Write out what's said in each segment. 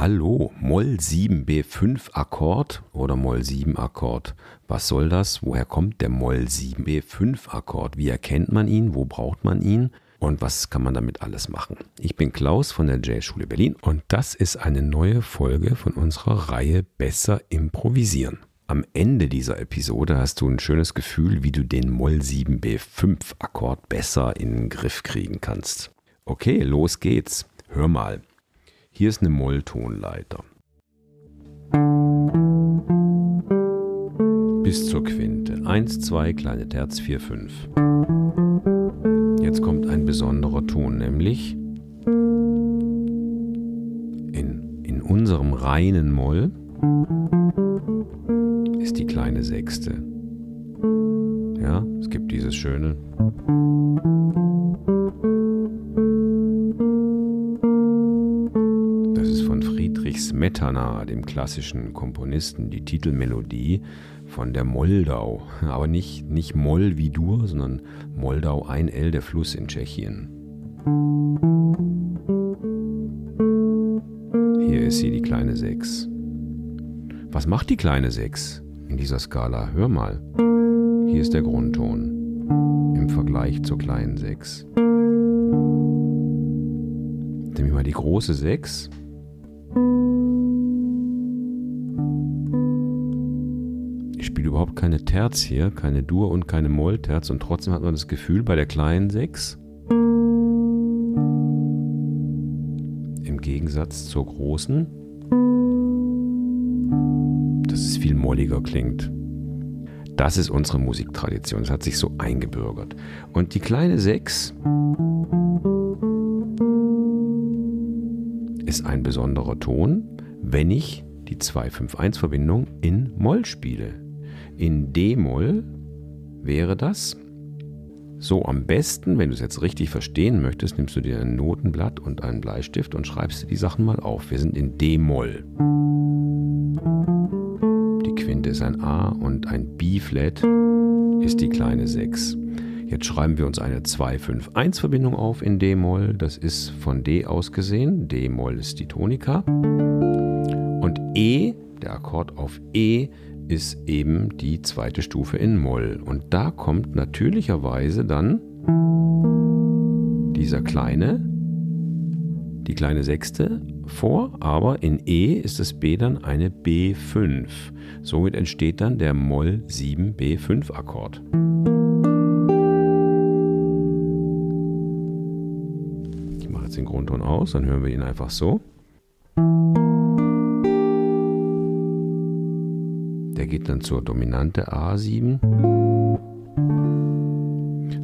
Hallo, Moll 7 B5 Akkord oder Moll 7 Akkord. Was soll das? Woher kommt der Moll 7 B5 Akkord? Wie erkennt man ihn? Wo braucht man ihn? Und was kann man damit alles machen? Ich bin Klaus von der Jazzschule Berlin und das ist eine neue Folge von unserer Reihe Besser improvisieren. Am Ende dieser Episode hast du ein schönes Gefühl, wie du den Moll 7 B5 Akkord besser in den Griff kriegen kannst. Okay, los geht's. Hör mal. Hier ist eine Molltonleiter. Bis zur Quinte. 1, 2, kleine Terz, 4, 5. Jetzt kommt ein besonderer Ton, nämlich in, in unserem reinen Moll ist die kleine Sechste. Ja, es gibt dieses schöne Smetana, dem klassischen Komponisten, die Titelmelodie von der Moldau. Aber nicht, nicht Moll wie Dur, sondern Moldau, ein L, der Fluss in Tschechien. Hier ist sie, die kleine 6. Was macht die kleine 6 in dieser Skala? Hör mal. Hier ist der Grundton im Vergleich zur kleinen 6. Nehmen wir mal die große 6 überhaupt keine Terz hier, keine Dur und keine Mollterz und trotzdem hat man das Gefühl bei der kleinen 6, im Gegensatz zur großen, dass es viel molliger klingt. Das ist unsere Musiktradition, das hat sich so eingebürgert. Und die kleine 6 ist ein besonderer Ton, wenn ich die 2-5-1-Verbindung in Moll spiele. In D-Moll wäre das so am besten, wenn du es jetzt richtig verstehen möchtest, nimmst du dir ein Notenblatt und einen Bleistift und schreibst dir die Sachen mal auf. Wir sind in D-Moll. Die Quinte ist ein A und ein B-Flat ist die kleine 6. Jetzt schreiben wir uns eine 2-5-1-Verbindung auf in D-Moll. Das ist von D aus gesehen. D-Moll ist die Tonika. Und E, der Akkord auf E, ist eben die zweite Stufe in Moll. Und da kommt natürlicherweise dann dieser kleine, die kleine Sechste vor, aber in E ist das B dann eine B5. Somit entsteht dann der Moll 7 B5 Akkord. Ich mache jetzt den Grundton aus, dann hören wir ihn einfach so. Geht dann zur Dominante A7.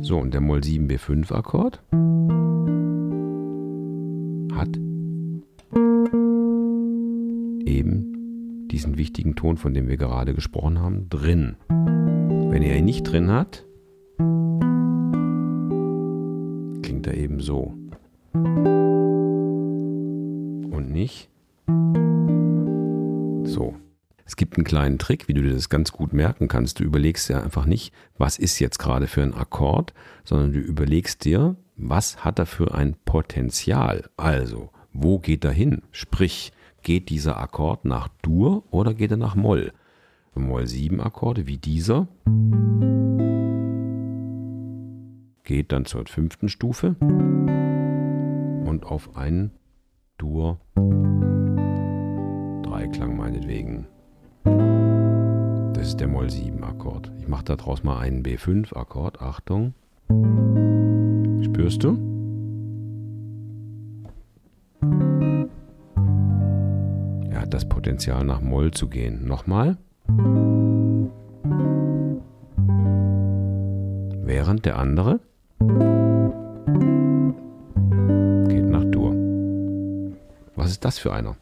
So, und der Moll 7 B5 Akkord hat eben diesen wichtigen Ton, von dem wir gerade gesprochen haben, drin. Wenn er ihn nicht drin hat, klingt er eben so. Und nicht so. Es gibt einen kleinen Trick, wie du dir das ganz gut merken kannst. Du überlegst ja einfach nicht, was ist jetzt gerade für ein Akkord, sondern du überlegst dir, was hat er für ein Potenzial? Also, wo geht er hin? Sprich, geht dieser Akkord nach Dur oder geht er nach Moll? Moll 7 Akkorde wie dieser geht dann zur fünften Stufe und auf einen Dur Dreiklang meinetwegen ist der Moll 7 Akkord. Ich mache daraus mal einen B5 Akkord. Achtung. Spürst du? Er hat das Potenzial nach Moll zu gehen. Nochmal. Während der andere geht nach Dur. Was ist das für einer?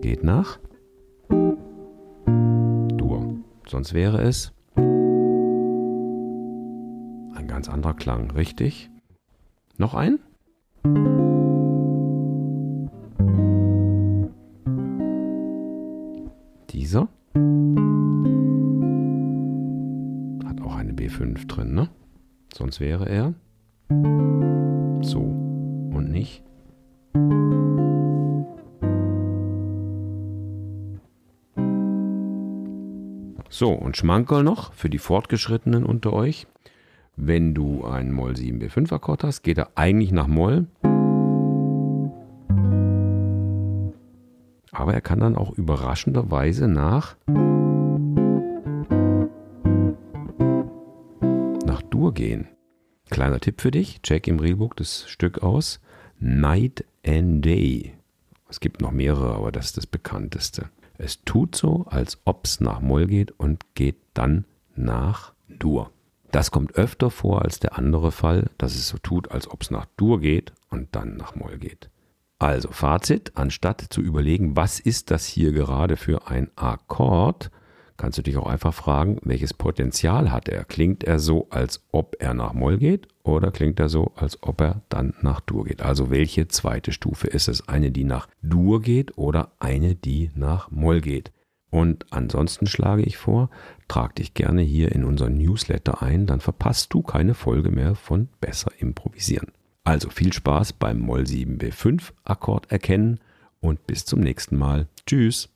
Geht nach Sonst wäre es ein ganz anderer Klang, richtig? Noch ein? Dieser hat auch eine B5 drin, ne? Sonst wäre er So, und Schmankerl noch für die Fortgeschrittenen unter euch. Wenn du einen Moll 7 B5 Akkord hast, geht er eigentlich nach Moll. Aber er kann dann auch überraschenderweise nach nach Dur gehen. Kleiner Tipp für dich, check im Reelbook das Stück aus. Night and Day. Es gibt noch mehrere, aber das ist das bekannteste. Es tut so, als ob es nach Moll geht und geht dann nach Dur. Das kommt öfter vor als der andere Fall, dass es so tut, als ob es nach Dur geht und dann nach Moll geht. Also Fazit, anstatt zu überlegen, was ist das hier gerade für ein Akkord, kannst du dich auch einfach fragen, welches Potenzial hat er? Klingt er so, als ob er nach Moll geht oder klingt er so, als ob er dann nach Dur geht? Also welche zweite Stufe ist es? Eine, die nach Dur geht oder eine, die nach Moll geht? Und ansonsten schlage ich vor, trag dich gerne hier in unseren Newsletter ein, dann verpasst du keine Folge mehr von Besser improvisieren. Also viel Spaß beim Moll 7 B5 Akkord erkennen und bis zum nächsten Mal. Tschüss.